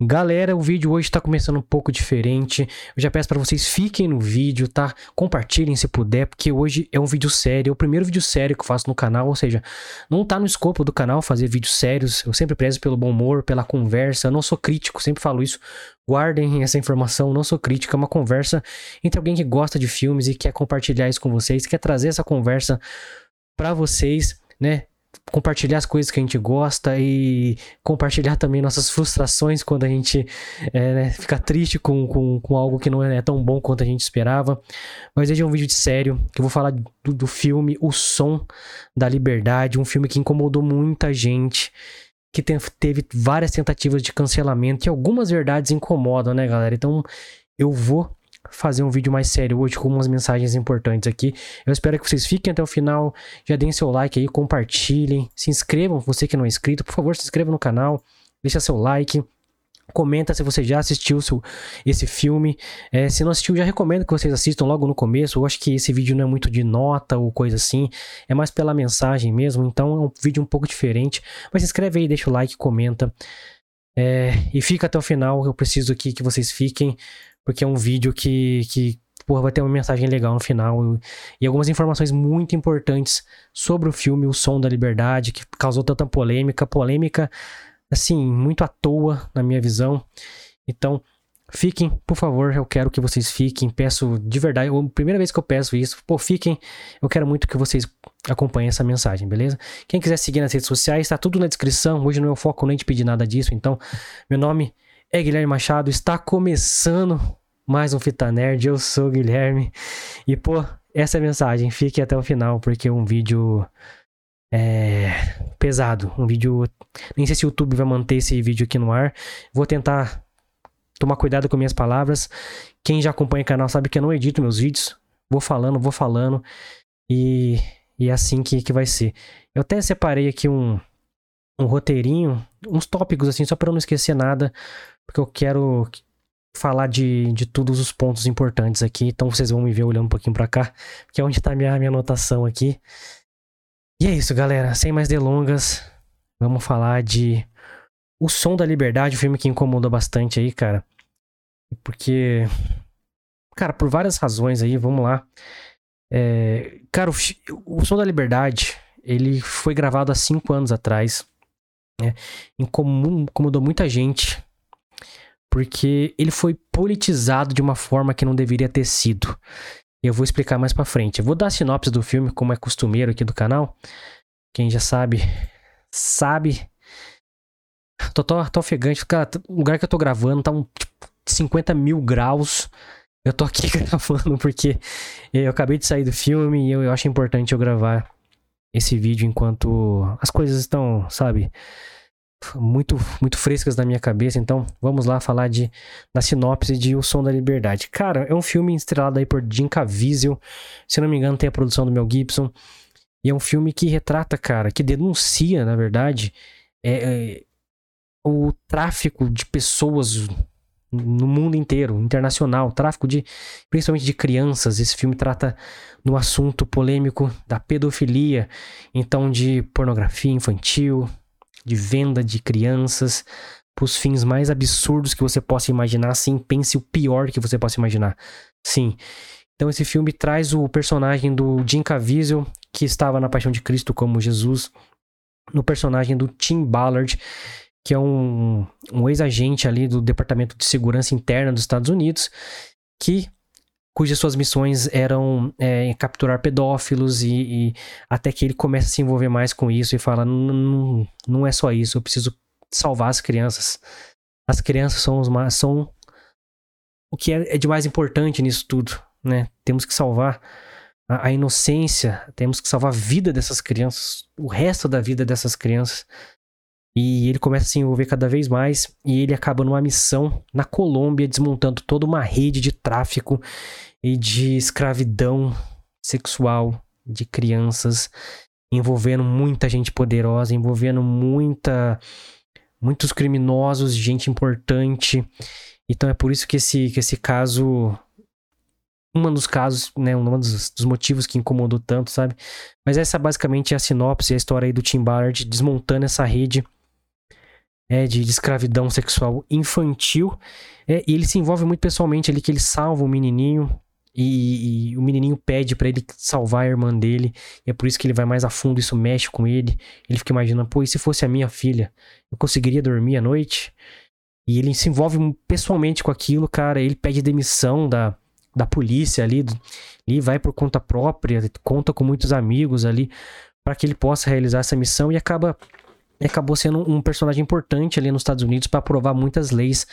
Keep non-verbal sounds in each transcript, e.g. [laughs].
Galera, o vídeo hoje tá começando um pouco diferente. Eu já peço para vocês fiquem no vídeo, tá? Compartilhem se puder, porque hoje é um vídeo sério, é o primeiro vídeo sério que eu faço no canal, ou seja, não tá no escopo do canal fazer vídeos sérios. Eu sempre prezo pelo bom humor, pela conversa. Eu não sou crítico, sempre falo isso. Guardem essa informação, não sou crítico, é uma conversa entre alguém que gosta de filmes e quer compartilhar isso com vocês, quer trazer essa conversa para vocês, né? Compartilhar as coisas que a gente gosta e compartilhar também nossas frustrações quando a gente é, né, fica triste com, com, com, algo que não é tão bom quanto a gente esperava. Mas hoje é um vídeo de sério, que eu vou falar do, do filme O Som da Liberdade, um filme que incomodou muita gente, que teve várias tentativas de cancelamento e algumas verdades incomodam, né, galera? Então eu vou fazer um vídeo mais sério hoje com umas mensagens importantes aqui. Eu espero que vocês fiquem até o final, já deem seu like aí, compartilhem, se inscrevam, você que não é inscrito, por favor, se inscreva no canal, deixa seu like, comenta se você já assistiu seu, esse filme. É, se não assistiu, já recomendo que vocês assistam logo no começo. Eu acho que esse vídeo não é muito de nota ou coisa assim, é mais pela mensagem mesmo, então é um vídeo um pouco diferente. Mas se inscreve aí, deixa o like, comenta. É, e fica até o final, eu preciso aqui que vocês fiquem porque é um vídeo que, que porra, vai ter uma mensagem legal no final e algumas informações muito importantes sobre o filme O Som da Liberdade, que causou tanta polêmica, polêmica assim, muito à toa na minha visão. Então, fiquem, por favor, eu quero que vocês fiquem, peço de verdade, a primeira vez que eu peço isso, pô, fiquem, eu quero muito que vocês acompanhem essa mensagem, beleza? Quem quiser seguir nas redes sociais, tá tudo na descrição, hoje não é o foco nem de pedir nada disso, então, meu nome é Guilherme Machado, está começando mais um Fita Nerd, eu sou o Guilherme. E, pô, essa é a mensagem, fique até o final, porque é um vídeo é, pesado. Um vídeo. Nem sei se o YouTube vai manter esse vídeo aqui no ar. Vou tentar tomar cuidado com minhas palavras. Quem já acompanha o canal sabe que eu não edito meus vídeos. Vou falando, vou falando. E, e é assim que, que vai ser. Eu até separei aqui um, um roteirinho, uns tópicos assim, só para eu não esquecer nada. Porque eu quero falar de, de todos os pontos importantes aqui. Então vocês vão me ver olhando um pouquinho para cá, que é onde tá minha, minha anotação aqui. E é isso, galera. Sem mais delongas, vamos falar de O Som da Liberdade, um filme que incomodou bastante aí, cara. Porque, cara, por várias razões aí, vamos lá. É, cara, o, o Som da Liberdade, ele foi gravado há cinco anos atrás. Né? Incomodou muita gente porque ele foi politizado de uma forma que não deveria ter sido. Eu vou explicar mais para frente. Eu vou dar sinopse do filme, como é costumeiro aqui do canal. Quem já sabe, sabe. Tô, tô, tô ofegante. O lugar que eu tô gravando tá um tipo, 50 mil graus. Eu tô aqui [laughs] gravando porque eu acabei de sair do filme e eu, eu acho importante eu gravar esse vídeo enquanto as coisas estão, sabe, muito muito frescas na minha cabeça, então vamos lá falar de na sinopse de O Som da Liberdade. Cara, é um filme estrelado aí por Jim Caviezel, se não me engano tem a produção do Mel Gibson, e é um filme que retrata, cara, que denuncia, na verdade, é, é, o tráfico de pessoas no mundo inteiro, internacional, tráfico de principalmente de crianças. Esse filme trata no assunto polêmico da pedofilia, então de pornografia infantil, de venda de crianças para os fins mais absurdos que você possa imaginar. Sim, pense o pior que você possa imaginar. Sim. Então esse filme traz o personagem do Jim Caviezel, que estava na Paixão de Cristo como Jesus, no personagem do Tim Ballard, que é um, um ex-agente ali do Departamento de Segurança Interna dos Estados Unidos, que cujas suas missões eram é, capturar pedófilos e, e, até que ele começa a se envolver mais com isso e fala não, não é só isso, eu preciso salvar as crianças. As crianças são, os, são o que é, é de mais importante nisso tudo, né? Temos que salvar a, a inocência, temos que salvar a vida dessas crianças, o resto da vida dessas crianças. E ele começa a se envolver cada vez mais e ele acaba numa missão na Colômbia, desmontando toda uma rede de tráfico e de escravidão sexual de crianças, envolvendo muita gente poderosa, envolvendo muita muitos criminosos, gente importante. Então é por isso que esse, que esse caso um dos casos, né, um dos, dos, motivos que incomodou tanto, sabe? Mas essa basicamente é a sinopse, a história aí do Tim Ballard desmontando essa rede é, de, de escravidão sexual infantil. É, e ele se envolve muito pessoalmente ali, que ele salva o menininho. E, e, o menininho pede para ele salvar a irmã dele. E é por isso que ele vai mais a fundo, isso mexe com ele. Ele fica imaginando, pô, e se fosse a minha filha? Eu conseguiria dormir à noite? E ele se envolve pessoalmente com aquilo, cara. Ele pede demissão da, da polícia ali. E vai por conta própria, conta com muitos amigos ali para que ele possa realizar essa missão e acaba acabou sendo um personagem importante ali nos Estados Unidos para aprovar muitas leis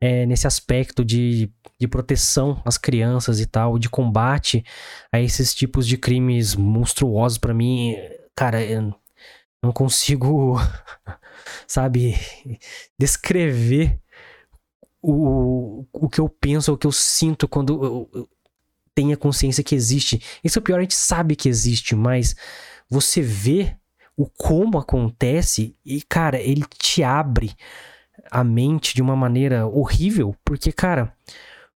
é, nesse aspecto de, de proteção às crianças e tal, de combate a esses tipos de crimes monstruosos. para mim, cara, eu não consigo, [laughs] sabe, descrever o, o que eu penso, o que eu sinto quando eu, eu tenho a consciência que existe. Isso é o pior, a gente sabe que existe, mas você vê o como acontece e, cara, ele te abre a mente de uma maneira horrível, porque, cara,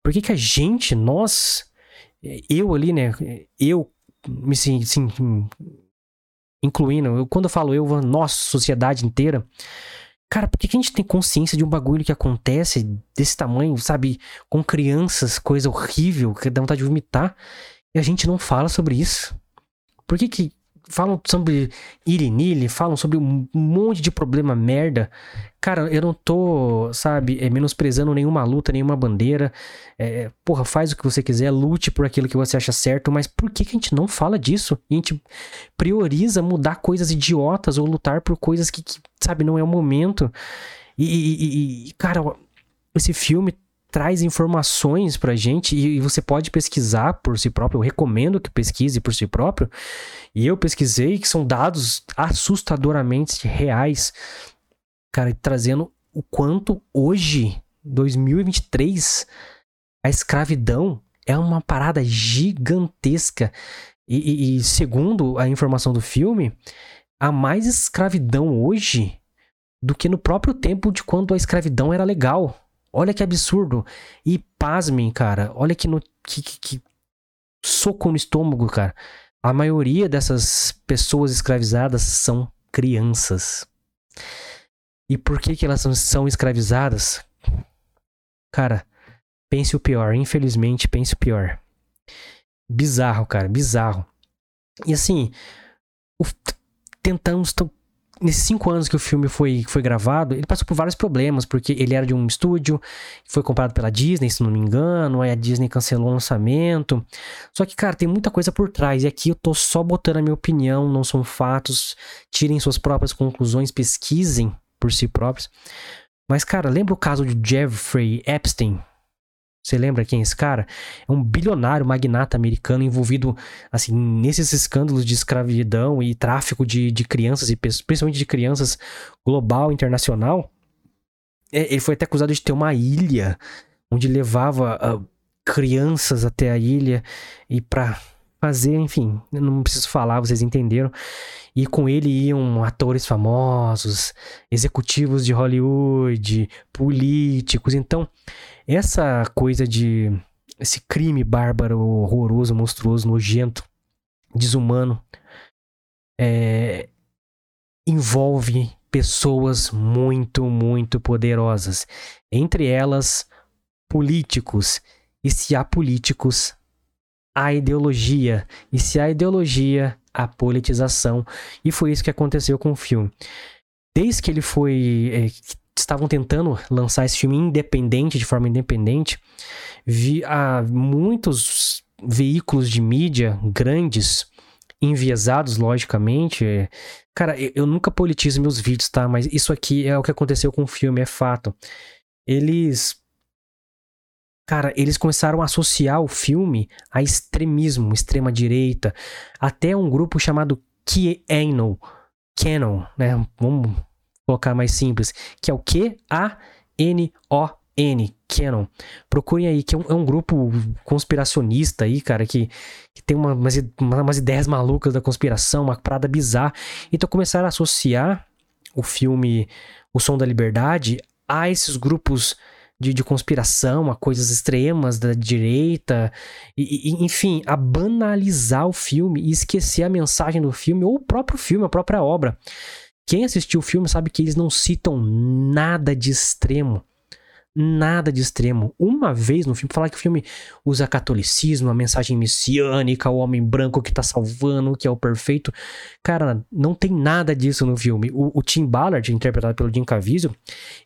por que que a gente, nós, eu ali, né, eu me sim, sim incluindo, eu, quando eu falo eu, nossa, sociedade inteira, cara, por que, que a gente tem consciência de um bagulho que acontece desse tamanho, sabe, com crianças, coisa horrível, que dá vontade de vomitar, e a gente não fala sobre isso? Por que que falam sobre Irinile, falam sobre um monte de problema merda. Cara, eu não tô, sabe, é, menosprezando nenhuma luta, nenhuma bandeira. É, porra, faz o que você quiser, lute por aquilo que você acha certo, mas por que, que a gente não fala disso? E a gente prioriza mudar coisas idiotas ou lutar por coisas que, que sabe, não é o momento. E, e, e, cara, esse filme traz informações pra gente e, você pode pesquisar por si próprio. Eu recomendo que pesquise por si próprio. E eu pesquisei que são dados assustadoramente reais, cara, trazendo o quanto hoje, 2023, a escravidão é uma parada gigantesca. E, e, e segundo a informação do filme, há mais escravidão hoje do que no próprio tempo de quando a escravidão era legal. Olha que absurdo. E pasmem, cara. Olha que, no, que, que, que soco no estômago, cara. A maioria dessas pessoas escravizadas são crianças. E por que, que elas são, escravizadas? Cara, pense o pior. Infelizmente, pense o pior. Bizarro, cara. Bizarro. E assim, o, tentamos nesses cinco anos que o filme foi, foi gravado, ele passou por vários problemas, porque ele era de um estúdio, foi comprado pela Disney, se não me engano, aí a Disney cancelou o lançamento. Só que, cara, tem muita coisa por trás, e aqui eu tô só botando a minha opinião, não são fatos, tirem suas próprias conclusões, pesquisem por si próprios. Mas, cara, lembra o caso de Jeffrey Epstein? Você lembra quem é esse cara? É um bilionário magnata americano envolvido, assim, nesses escândalos de escravidão e tráfico de, de crianças, e principalmente de crianças global, internacional. É, ele foi até acusado de ter uma ilha onde levava uh, crianças até a ilha e para fazer, enfim, não preciso falar, vocês entenderam. E com ele iam atores famosos, executivos de Hollywood, políticos. Então, essa coisa de. Esse crime bárbaro, horroroso, monstruoso, nojento, desumano, é, envolve pessoas muito, muito poderosas. Entre elas, políticos. E se há políticos, há ideologia. E se há ideologia, há politização. E foi isso que aconteceu com o filme. Desde que ele foi. É, estavam tentando lançar esse filme independente, de forma independente, vi há muitos veículos de mídia grandes, enviesados, logicamente. Cara, eu, eu nunca politizo meus vídeos, tá? Mas isso aqui é o que aconteceu com o filme, é fato. Eles Cara, eles começaram a associar o filme a extremismo, extrema direita, até um grupo chamado QAnon, Canon, né? Vamos colocar mais simples, que é o Q-A-N-O-N, Canon. Procurem aí, que é um, é um, grupo conspiracionista aí, cara, que, que tem uma, umas, umas ideias malucas da conspiração, uma parada bizarra. Então começaram a associar o filme O Som da Liberdade a esses grupos de, de conspiração, a coisas extremas da direita, e, e, enfim, a banalizar o filme e esquecer a mensagem do filme, ou o próprio filme, a própria obra Quem assistiu o filme sabe que eles não citam nada de extremo. Nada de extremo. Uma vez no filme, falar que o filme usa catolicismo, a mensagem messiânica, o homem branco que tá salvando, que é o perfeito. Cara, não tem nada disso no filme. O, o Tim Ballard, interpretado pelo Jim Caviezel,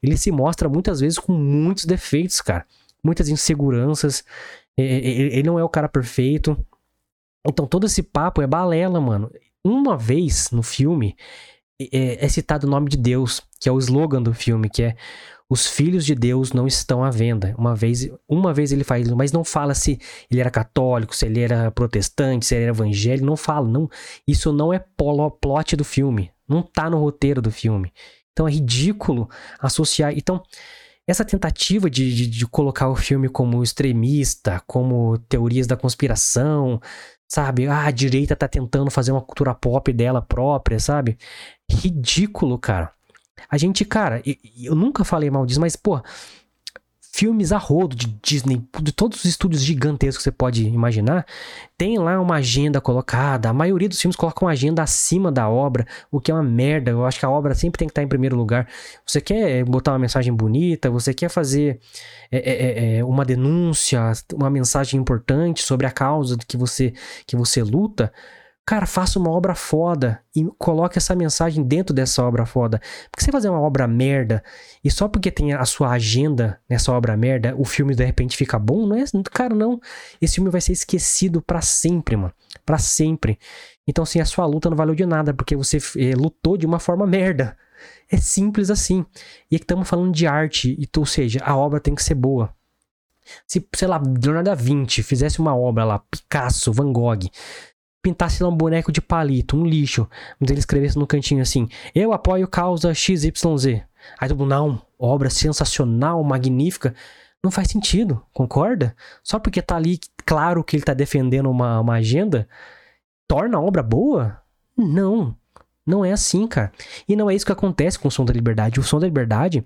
ele se mostra muitas vezes com muitos defeitos, cara. Muitas inseguranças. Ele não é o cara perfeito. Então todo esse papo é balela, mano. Uma vez no filme, é, é, citado o nome de Deus, que é o slogan do filme, que é os filhos de Deus não estão à venda. Uma vez, uma vez ele faz, mas não fala se ele era católico, se ele era protestante, se ele era evangélico, não fala, não. Isso não é polo, plot do filme, não tá no roteiro do filme. Então é ridículo associar. Então, essa tentativa de, de, de colocar o filme como extremista, como teorias da conspiração, sabe? Ah, a direita tá tentando fazer uma cultura pop dela própria, sabe? Ridículo, cara. A gente, cara, eu nunca falei mal disso, mas, pô, filmes a rodo de Disney, de todos os estúdios gigantescos que você pode imaginar, tem lá uma agenda colocada. A maioria dos filmes coloca uma agenda acima da obra, o que é uma merda. Eu acho que a obra sempre tem que estar em primeiro lugar. Você quer botar uma mensagem bonita, você quer fazer é, é, é uma denúncia, uma mensagem importante sobre a causa que você, que você luta Cara, faça uma obra foda e coloque essa mensagem dentro dessa obra foda. Porque você fazer uma obra merda e só porque tem a sua agenda nessa obra merda, o filme de repente fica bom, não é? Cara, não. Esse filme vai ser esquecido para sempre, mano. Para sempre. Então, assim, a sua luta não valeu de nada porque você é, lutou de uma forma merda. É simples assim. E aqui estamos falando de arte, ou seja, a obra tem que ser boa. Se, sei lá, Leonardo da Vinci fizesse uma obra lá, Picasso, Van Gogh, pintasse lá um boneco de palito, um lixo, mas ele escrevesse no cantinho assim: Eu apoio causa XYZ. Aí todo mundo, não, obra sensacional, magnífica. Não faz sentido, concorda? Só porque tá ali claro que ele tá defendendo uma, uma agenda, torna a obra boa? Não. Não é assim, cara. E não é isso que acontece com o Som da Liberdade. O Som da Liberdade,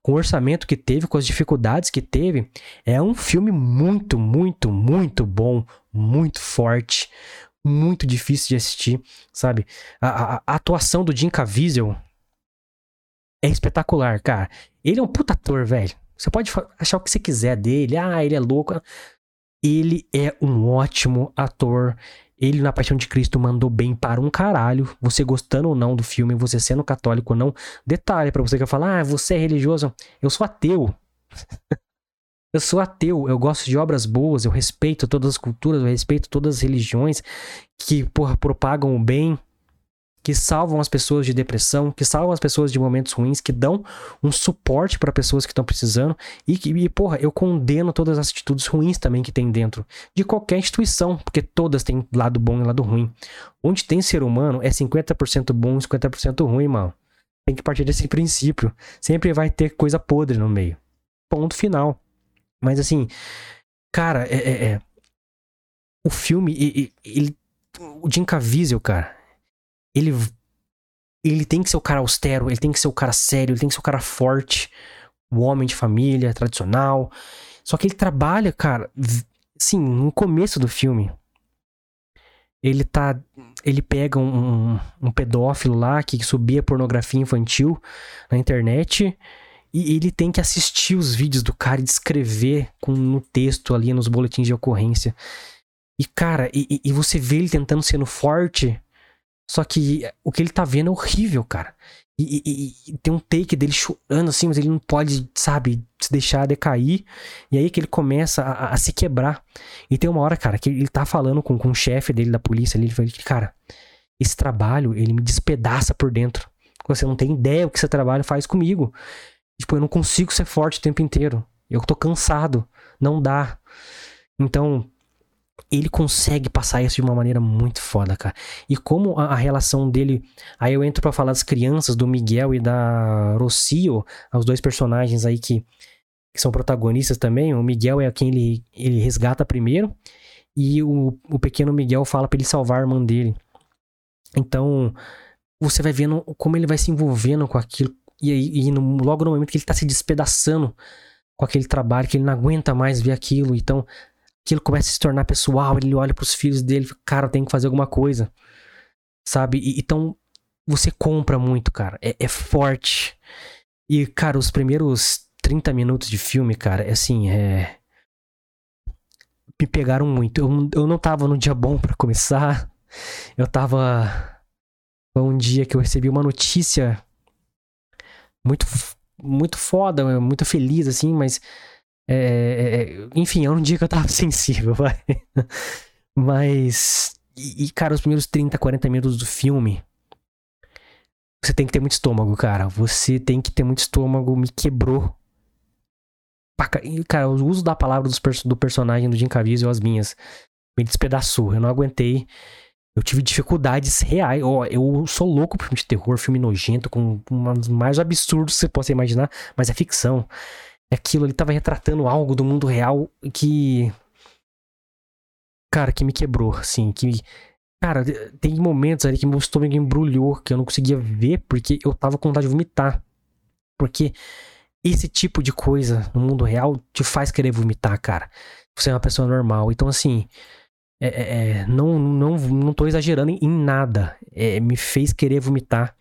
com o orçamento que teve, com as dificuldades que teve, é um filme muito, muito, muito bom, muito forte, muito difícil de assistir, sabe? A, a, a, atuação do Jim Caviezel é espetacular, cara. Ele é um puta ator, velho. Você pode achar o que você quiser dele. Ah, ele é louco. Ele é um ótimo ator. Ele na Paixão de Cristo mandou bem para um caralho. Você gostando ou não do filme, você sendo católico ou não. Detalhe para você que falar, ah, você é religioso. Eu sou ateu. [laughs] Eu sou ateu, eu gosto de obras boas, eu respeito todas as culturas, eu respeito todas as religiões que, porra, propagam o bem, que salvam as pessoas de depressão, que salvam as pessoas de momentos ruins, que dão um suporte para pessoas que estão precisando e que, e, porra, eu condeno todas as atitudes ruins também que tem dentro de qualquer instituição, porque todas têm lado bom e lado ruim. Onde tem ser humano é 50% bom e 50% ruim, mano. Tem que partir desse princípio. Sempre vai ter coisa podre no meio. Ponto final. Mas assim, cara, é, é, é. o filme, ele, ele, o Jim Caviezel, cara, ele ele tem que ser o cara austero, ele tem que ser o cara sério, ele tem que ser o cara forte, o homem de família, tradicional. Só que ele trabalha, cara, sim, no começo do filme. Ele tá. Ele pega um, um pedófilo lá que subia pornografia infantil na internet e ele tem que assistir os vídeos do cara e descrever com, no texto ali, nos boletins de ocorrência. E, cara, e, e você vê ele tentando sendo forte, só que o que ele tá vendo é horrível, cara. E, e, e, tem um take dele chorando assim, mas ele não pode, sabe, se deixar decair. E aí que ele começa a, a se quebrar. E tem uma hora, cara, que ele tá falando com, com o chefe dele da polícia ali. Ele fala, cara, esse trabalho, ele me despedaça por dentro. Você não tem ideia o que esse trabalho faz comigo. Tipo, eu não consigo ser forte o tempo inteiro. Eu tô cansado. Não dá. Então, ele consegue passar isso de uma maneira muito foda, cara. E como a, a relação dele. Aí eu entro para falar das crianças, do Miguel e da Rocio, os dois personagens aí que, que são protagonistas também. O Miguel é quem ele, ele resgata primeiro. E o, o pequeno Miguel fala para ele salvar a irmã dele. Então, você vai vendo como ele vai se envolvendo com aquilo, e, e no, logo no momento que ele tá se despedaçando com aquele trabalho, que ele não aguenta mais ver aquilo, então aquilo começa a se tornar pessoal, ele olha pros filhos dele cara, tem que fazer alguma coisa. Sabe? E, então, você compra muito, cara. É, é forte. E, cara, os primeiros 30 minutos de filme, cara, é assim, é. Me pegaram muito. Eu, eu não tava no dia bom para começar. Eu tava. Foi um dia que eu recebi uma notícia muito, muito foda, muito feliz, assim, mas. É, é, é enfim, é um dia que eu tava [laughs] sensível, vai. Mas. E, cara, os primeiros 30, 40 minutos do filme. Você tem que ter muito estômago, cara. Você tem que ter muito estômago. Me quebrou. Cara, o uso da palavra do personagem do Jim Caviezel, as minhas, me despedaçou. Eu não aguentei. Eu tive dificuldades reais. Oh, eu sou louco por filme de terror, filme nojento, com um dos mais absurdos que você possa imaginar, mas é ficção. Aquilo, ele tava retratando algo do mundo real que cara, que me quebrou, assim, que Cara, tem momentos ali que meu estômago embrulhou, que eu não conseguia ver porque eu tava com vontade de vomitar. Porque esse tipo de coisa no mundo real te faz querer vomitar, cara. Você é uma pessoa normal. Então, assim, é, é, é não, não, não tô exagerando em, nada. É, me fez querer vomitar.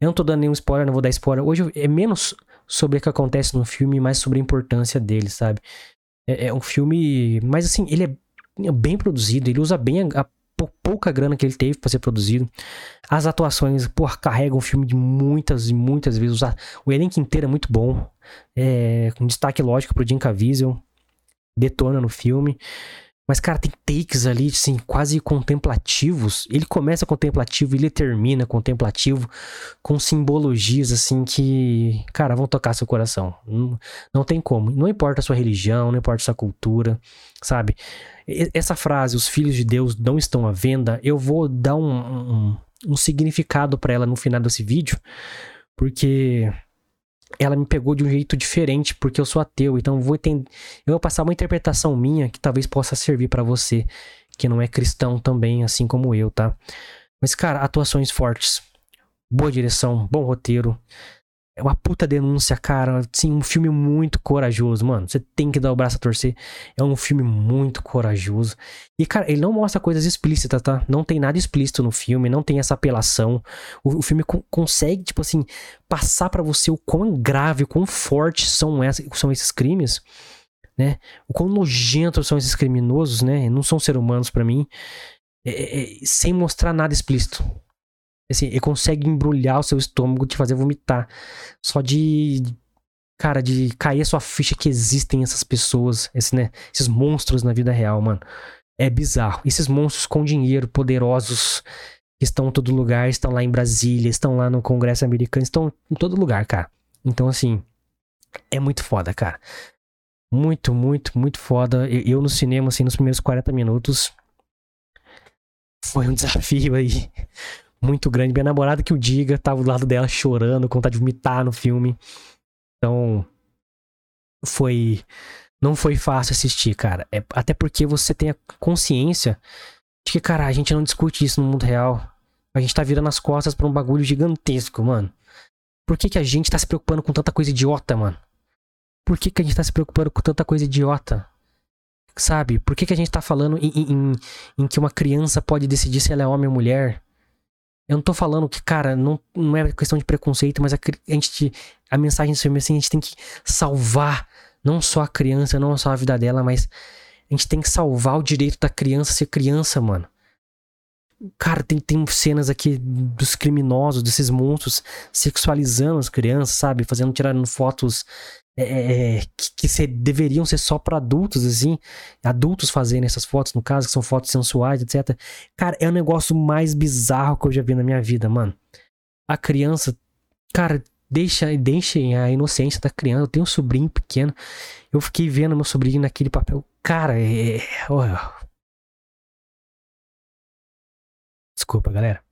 Eu não tô dando nenhum spoiler, não vou dar spoiler. Hoje é menos sobre o que acontece no filme, mais sobre a importância dele, sabe? É, é um filme. Mas assim, ele é bem produzido, ele usa bem a, a pouca grana que ele teve para ser produzido. As atuações, porra, carregam o filme de muitas e muitas vezes. O elenco inteiro é muito bom. É, com destaque lógico pro Jim Caviezel. Detona no filme. Mas, cara, tem takes ali, assim, quase contemplativos. Ele começa contemplativo e ele termina contemplativo, com simbologias, assim, que, cara, vão tocar seu coração. Não, não tem como. Não importa a sua religião, não importa a sua cultura, sabe? Essa frase, os filhos de Deus não estão à venda, eu vou dar um, um, um significado para ela no final desse vídeo, porque ela me pegou de um jeito diferente porque eu sou ateu, então vou entender, eu vou passar uma interpretação minha que talvez possa servir para você que não é cristão também, assim como eu, tá? Mas cara, atuações fortes, boa direção, bom roteiro, é uma puta denúncia, cara. Sim, um filme muito corajoso, mano. Você tem que dar o braço a torcer. É um filme muito corajoso. E, cara, ele não mostra coisas explícitas, tá? Não tem nada explícito no filme, não tem essa apelação. O, o filme co consegue, tipo assim, passar para você o quão grave, o quão forte são, essa, são esses crimes, né? O quão nojentos são esses criminosos, né? Não são seres humanos para mim. É, é, é, sem mostrar nada explícito. Assim, ele consegue embrulhar o seu estômago, te fazer vomitar. Só de. Cara, de cair a sua ficha que existem essas pessoas, esse, né, esses monstros na vida real, mano. É bizarro. Esses monstros com dinheiro, poderosos, que estão em todo lugar, estão lá em Brasília, estão lá no Congresso americano, estão em todo lugar, cara. Então, assim, é muito foda, cara. Muito, muito, muito foda. Eu, no cinema, assim, nos primeiros 40 minutos, foi um [laughs] desafio aí muito grande. Minha namorada que o diga, tava do lado dela chorando, com vontade de vomitar no filme. Então, foi. Não foi fácil assistir, cara. É, até porque você tem a consciência de que, cara, a gente não discute isso no mundo real. A gente tá virando as costas pra um bagulho gigantesco, mano. Por que, que a gente tá se preocupando com tanta coisa idiota, mano? Por que, que a gente tá se preocupando com tanta coisa idiota? Sabe? Por que, que a gente tá falando em, em, em que uma criança pode decidir se ela é homem ou mulher? Eu não tô falando que, cara, não, não é questão de preconceito, mas a, a gente. A mensagem do filme assim, a gente tem que salvar não só a criança, não só a vida dela, mas a gente tem que salvar o direito da criança ser criança, mano. Cara, tem, tem cenas aqui dos criminosos, desses monstros sexualizando as crianças, sabe? Fazendo, tirando fotos é, é, é, que, que ser, deveriam ser só para adultos, assim, adultos fazendo essas fotos, no caso, que são fotos sensuais, etc. Cara, é o negócio mais bizarro que eu já vi na minha vida, mano. A criança, cara, deixa, deixa a inocência da criança. Eu tenho um sobrinho pequeno, eu fiquei vendo meu sobrinho naquele papel. Cara, é. Oh. Desculpa, galera.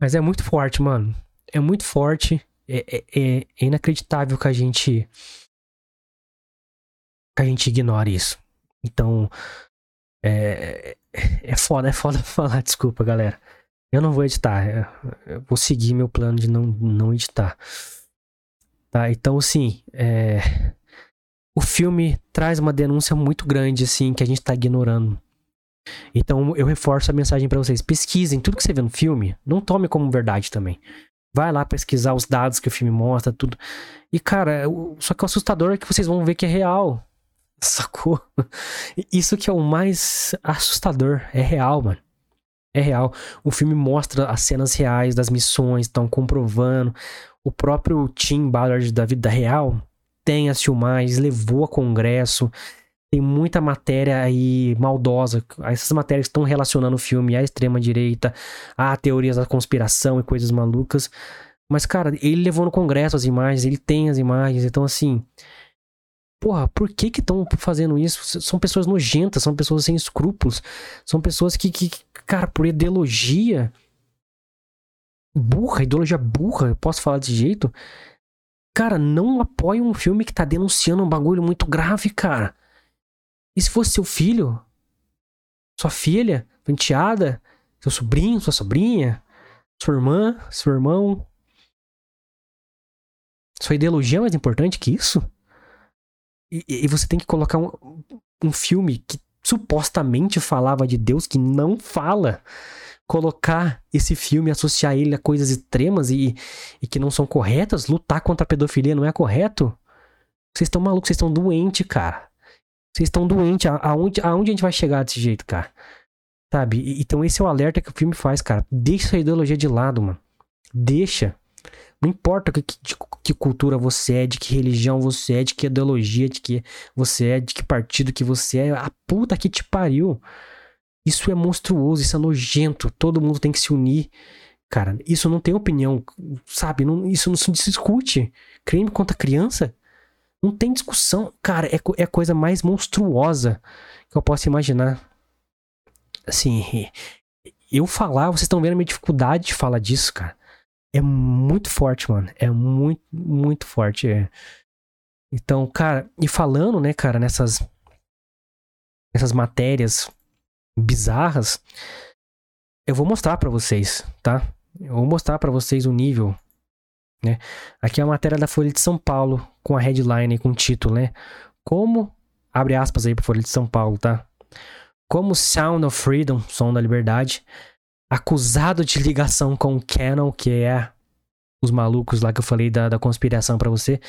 Mas é muito forte, mano. É muito forte é, é, é, inacreditável que a gente que a gente ignore isso. Então, é, é foda, é foda [laughs] falar, desculpa, galera. Eu não vou editar, eu vou seguir meu plano de não, não editar. Tá, então, assim, é, o filme traz uma denúncia muito grande, assim, que a gente tá ignorando. Então eu reforço a mensagem para vocês: pesquisem tudo que você vê no filme, não tome como verdade também. Vai lá pesquisar os dados que o filme mostra, tudo. E cara, só que o assustador é que vocês vão ver que é real. [laughs] Sacou? Isso que é o mais assustador. É real, mano. É real. O filme mostra as cenas reais das missões, estão comprovando. O próprio Tim Ballard da vida real tem as filmagens, levou a congresso. Tem muita matéria aí maldosa. Essas matérias estão relacionando o filme à extrema-direita, a teorias da conspiração e coisas malucas. Mas, cara, ele levou no congresso as imagens, ele tem as imagens. Então, assim, porra, por que que estão fazendo isso? São pessoas nojentas, são pessoas sem escrúpulos, são pessoas que, que cara, por ideologia burra, ideologia burra, eu posso falar desse jeito? Cara, não apoia um filme que tá denunciando um bagulho muito grave, cara. E se fosse seu filho? Sua filha? Sua enteada? Seu sobrinho? Sua sobrinha? Sua irmã? Seu irmão? Sua ideologia é mais importante que isso? E, e você tem que colocar um, um filme que supostamente falava de Deus, que não fala. Colocar esse filme, associar ele a coisas extremas e, e que não são corretas, lutar contra a pedofilia não é correto? Vocês estão malucos, vocês estão doentes, cara. Vocês estão doentes. Aonde, aonde a gente vai chegar desse jeito, cara? Sabe? Então esse é o alerta que o filme faz, cara. Deixa essa ideologia de lado, mano. Deixa. Não importa que, de que cultura você é, de que religião você é, de que ideologia de que você é, de que partido que você é. A puta que te pariu. Isso é monstruoso, isso é nojento. Todo mundo tem que se unir. Cara, isso não tem opinião, sabe? Não, isso não se discute. Crime contra criança? Não tem discussão. Cara, é, é a coisa mais monstruosa que eu posso imaginar. Assim, eu falar, vocês estão vendo a minha dificuldade de falar disso, cara é muito forte, mano. É muito, muito forte. É. Então, cara, e falando, né, cara, nessas, nessas matérias bizarras, eu vou mostrar para vocês, tá? Eu vou mostrar para vocês o nível, né? Aqui é a matéria da Folha de São Paulo, com a headline, com o título, né? Como, abre aspas aí pra Folha de São Paulo, tá? Como Sound of Freedom, Som da Liberdade, acusado de ligação com o Canon, que é os malucos lá que eu falei da, da conspiração para você,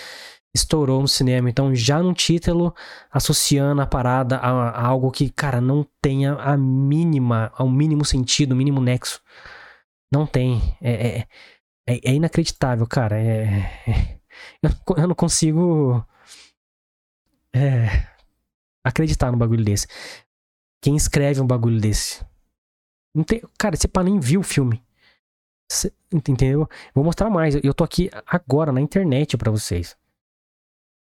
estourou no cinema. Então, já no título, associando a parada a, a, algo que, cara, não tenha a mínima, ao mínimo sentido, o mínimo nexo. Não tem. É, é, é, é inacreditável, cara. É, é [laughs] eu, eu, não consigo é, acreditar no bagulho desse. Quem escreve um bagulho desse? Não tem, cara, você nem viu o filme. Cê, entendeu? Vou mostrar mais. Eu tô aqui agora na internet para vocês.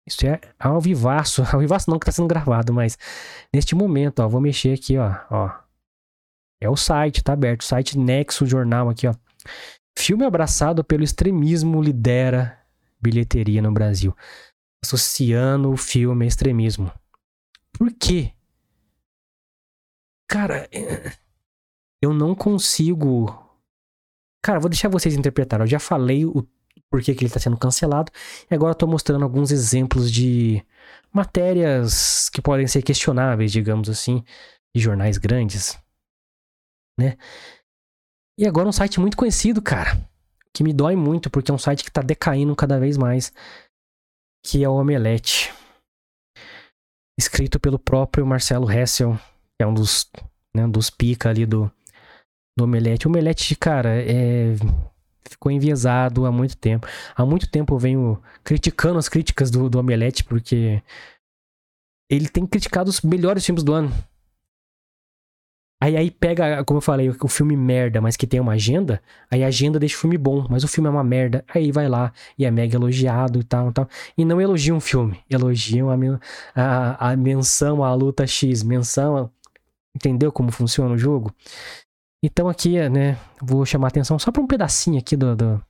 Isso é ao vivaço. [laughs] Ao vivaço não que tá sendo gravado, mas neste momento, ó, vou mexer aqui, ó, ó. É o site, tá aberto. O site Nexo Jornal aqui, ó. Filme abraçado pelo extremismo lidera bilheteria no Brasil. Associando o filme a extremismo. Por quê? Cara, é eu não consigo. Cara, vou deixar vocês interpretarem. Eu já falei o porquê que ele está sendo cancelado. E agora tô mostrando alguns exemplos de matérias que podem ser questionáveis, digamos assim, de jornais grandes. Né? E agora um site muito conhecido, cara. Que me dói muito, porque é um site que está decaindo cada vez mais. Que é o Omelete. Escrito pelo próprio Marcelo Hessel, que é um dos, né, dos pica ali do, do Omelete. O Omelete, cara, é... ficou enviesado há muito tempo. Há muito tempo eu venho criticando as críticas do, do Omelete, porque ele tem criticado os melhores filmes do ano. Aí, aí pega, como eu falei, o filme merda, mas que tem uma agenda, aí a agenda deixa o filme bom, mas o filme é uma merda. Aí vai lá e é mega elogiado e tal, e tal. E não elogiam um filme, elogiam a, a, a menção à luta X, menção. Entendeu como funciona o jogo? Então aqui, né, vou chamar atenção só para um pedacinho aqui do, do,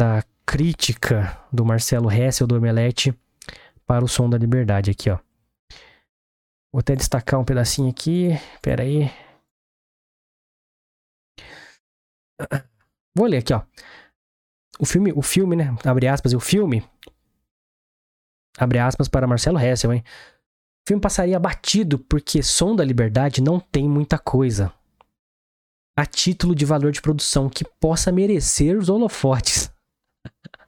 da crítica do Marcelo Hessel do Omelete para o Som da Liberdade aqui, ó. Vou até destacar um pedacinho aqui, pera aí. Vou ler aqui, ó. O filme, o filme, né, abre aspas, o filme abre aspas para Marcelo Hessel, hein. O filme passaria batido porque Som da Liberdade não tem muita coisa a título de valor de produção que possa merecer os holofotes. [laughs]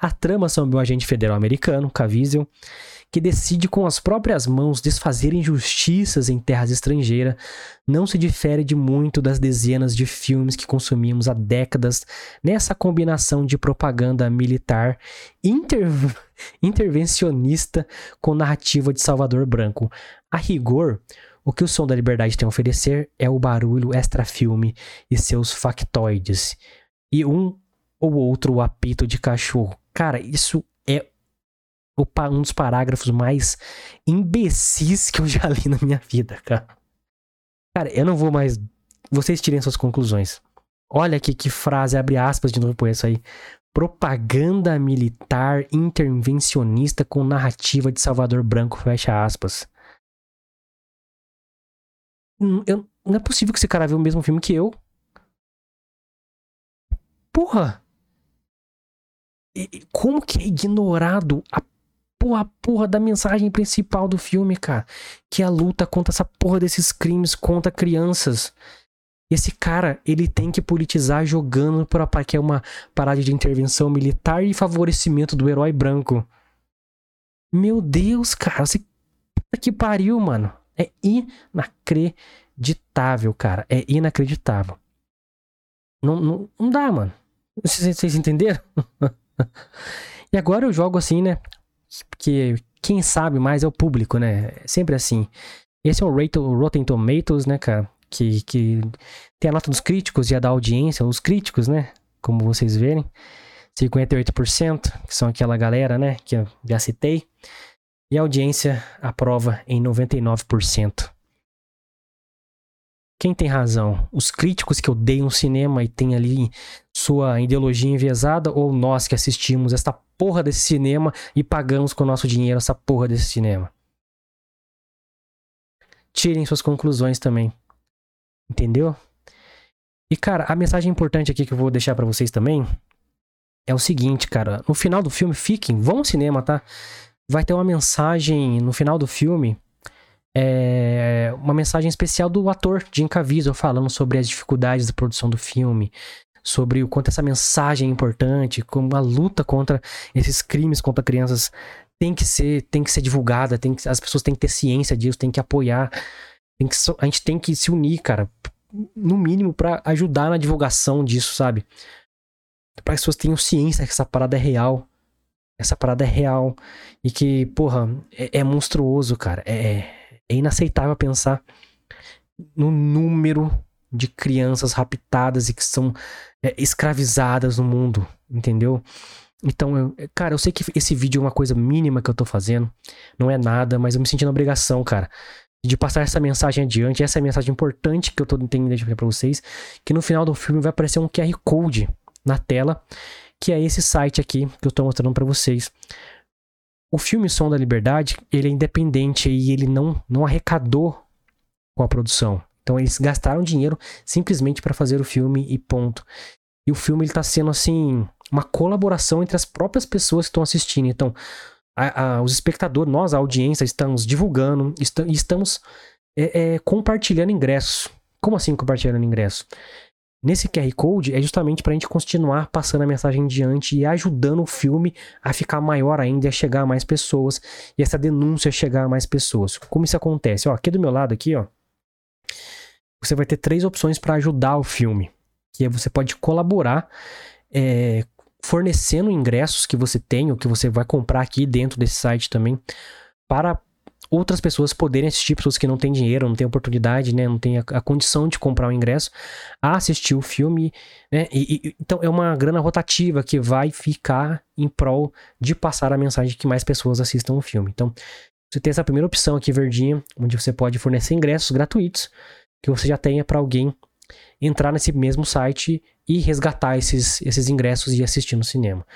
a trama sobre o agente federal americano, Caviezel, que decide com as próprias mãos desfazer injustiças em terras estrangeiras, não se difere de muito das dezenas de filmes que consumimos há décadas nessa combinação de propaganda militar inter... intervencionista com narrativa de Salvador Branco. A rigor, o que o Som da Liberdade tem a oferecer é o barulho extra-filme e seus factoides. E um ou outro apito de cachorro. Cara, isso é um dos parágrafos mais imbecis que eu já [laughs] li na minha vida, cara. Cara, eu não vou mais. Vocês tirem suas conclusões. Olha aqui que frase, abre aspas de novo por isso aí. Propaganda militar intervencionista com narrativa de Salvador Branco, fecha aspas. Hum, eu, não é possível que esse cara viu o mesmo filme que eu. Porra! Como que é ignorado a porra, porra da mensagem principal do filme, cara? Que é a luta contra essa porra desses crimes contra crianças. Esse cara, ele tem que politizar jogando para que é uma parada de intervenção militar e favorecimento do herói branco. Meu Deus, cara, você que pariu, mano. É inacreditável, cara. É inacreditável. Não, não, não dá, mano. Vocês, vocês entenderam? [laughs] e agora eu jogo assim, né? Porque quem sabe mais é o público, né? Sempre assim. Esse é o Rotten Tomatoes, né, cara? Que, que tem a nota dos críticos e a da audiência. Os críticos, né? Como vocês verem. 58%, que são aquela galera, né? Que eu já citei. E a audiência aprova em 99%. Quem tem razão? Os críticos que odeiam o cinema e tem ali sua ideologia enviesada ou nós que assistimos esta porra desse cinema e pagamos com o nosso dinheiro essa porra desse cinema? Tirem suas conclusões também. Entendeu? E cara, a mensagem importante aqui que eu vou deixar para vocês também é o seguinte, cara, no final do filme fiquem, vão ao cinema, tá? vai ter uma mensagem no final do filme. É, uma mensagem especial do ator Jim Caviezel falando sobre as dificuldades da produção do filme, sobre o quanto essa mensagem é importante, como a luta contra esses crimes contra crianças tem que ser, tem que ser divulgada, tem que, as pessoas têm que ter ciência disso, tem que apoiar, tem que, a gente tem que se unir, cara, no mínimo para ajudar na divulgação disso, sabe? Para as pessoas tenham ciência que essa parada é real, essa parada é real. E que, porra, é, é monstruoso, cara. É, é inaceitável pensar no número de crianças raptadas e que são é, escravizadas no mundo, entendeu? Então, eu, cara, eu sei que esse vídeo é uma coisa mínima que eu tô fazendo, não é nada, mas eu me senti na obrigação, cara, de passar essa mensagem adiante. Essa é mensagem importante que eu tô tentando identificar pra vocês, que no final do filme vai aparecer um QR Code na tela que é esse site aqui que eu estou mostrando para vocês. O filme Som da Liberdade, ele é independente e ele não, não arrecadou com a produção. Então eles gastaram dinheiro simplesmente para fazer o filme e ponto. E o filme está sendo assim uma colaboração entre as próprias pessoas que estão assistindo. Então a, a, os espectadores, nós, a audiência, estamos divulgando, est estamos é, é, compartilhando ingressos. Como assim compartilhando ingressos? Nesse QR Code é justamente para a gente continuar passando a mensagem adiante e ajudando o filme a ficar maior ainda a chegar a mais pessoas e essa denúncia chegar a mais pessoas. Como isso acontece? Ó, aqui do meu lado aqui, ó, você vai ter três opções para ajudar o filme, que é você pode colaborar é, fornecendo ingressos que você tem ou que você vai comprar aqui dentro desse site também para outras pessoas poderem assistir, pessoas que não têm dinheiro, não têm oportunidade, né, não têm a, a condição de comprar o um ingresso, a assistir o filme, né, e, e, então é uma grana rotativa que vai ficar em prol de passar a mensagem que mais pessoas assistam o filme. Então, você tem essa primeira opção aqui verdinha, onde você pode fornecer ingressos gratuitos que você já tenha para alguém entrar nesse mesmo site e resgatar esses, esses ingressos e assistir no cinema.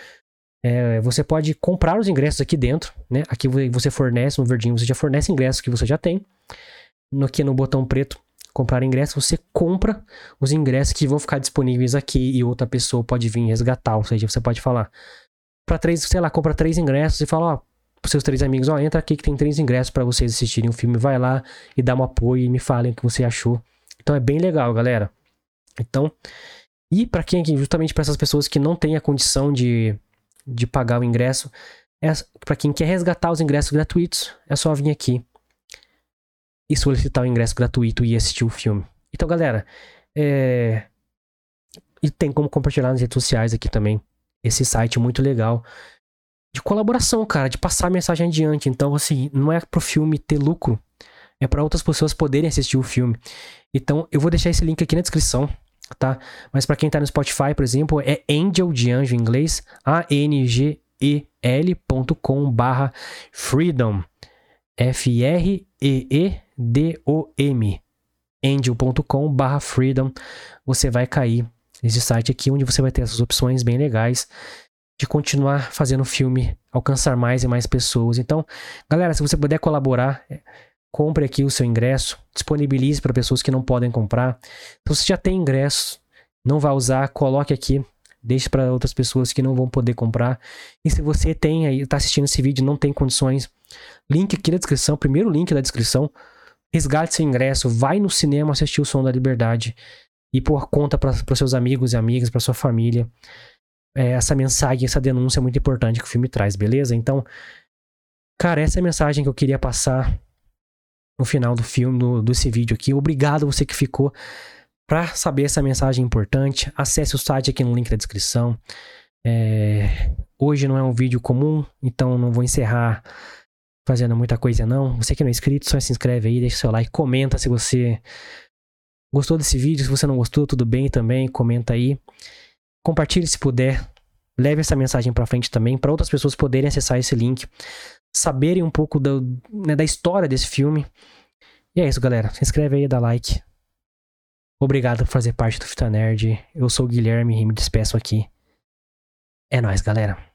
É, você pode comprar os ingressos aqui dentro, né? Aqui você fornece, no verdinho você já fornece ingressos que você já tem. No, aqui no botão preto, comprar ingresso, você compra os ingressos que vão ficar disponíveis aqui e outra pessoa pode vir resgatar. Ou seja, você pode falar para três, sei lá, compra três ingressos e fala, ó, pros seus três amigos, ó, entra aqui que tem três ingressos para vocês assistirem o filme, vai lá e dá um apoio e me falem o que você achou. Então é bem legal, galera. Então, e para quem justamente para essas pessoas que não têm a condição de, de pagar o ingresso, é, para quem quer resgatar os ingressos gratuitos, é só vir aqui e solicitar o ingresso gratuito e assistir o filme. Então, galera, é... e tem como compartilhar nas redes sociais aqui também esse site muito legal de colaboração, cara, de passar a mensagem adiante. Então, assim, não é pro filme ter lucro, é para outras pessoas poderem assistir o filme. Então, eu vou deixar esse link aqui na descrição, tá? Mas para quem tá no Spotify, por exemplo, é Angel de anjo em inglês, A N G E L.com/barra freedom. F R E E D O M. angel.com/barra freedom. Você vai cair nesse site aqui onde você vai ter essas opções bem legais de continuar fazendo filme alcançar mais e mais pessoas. Então, galera, se você puder colaborar, compre aqui o seu ingresso, disponibilize para pessoas que não podem comprar. Se você já tem ingresso, não vai usar, coloque aqui, deixe para outras pessoas que não vão poder comprar. E se você tem aí, está assistindo esse vídeo, não tem condições, link aqui na descrição, primeiro link da descrição, resgate seu ingresso, vai no cinema assistir o Som da Liberdade e por conta para seus amigos e amigas, para sua família é, essa mensagem, essa denúncia muito importante que o filme traz, beleza? Então, cara, essa é a mensagem que eu queria passar no final do filme, do, desse vídeo aqui. Obrigado você que ficou. Para saber essa mensagem importante, acesse o site aqui no link da descrição. É, hoje não é um vídeo comum, então não vou encerrar fazendo muita coisa não. Você que não é inscrito, só se inscreve aí, deixa seu like, comenta se você gostou desse vídeo, se você não gostou, tudo bem também, comenta aí. Compartilhe se puder. Leve essa mensagem para frente também, para outras pessoas poderem acessar esse link, saberem um pouco do, né, da história desse filme. E é isso, galera. Se inscreve aí, dá like. Obrigado por fazer parte do Fita Nerd. Eu sou o Guilherme e me despeço aqui. É nóis, galera.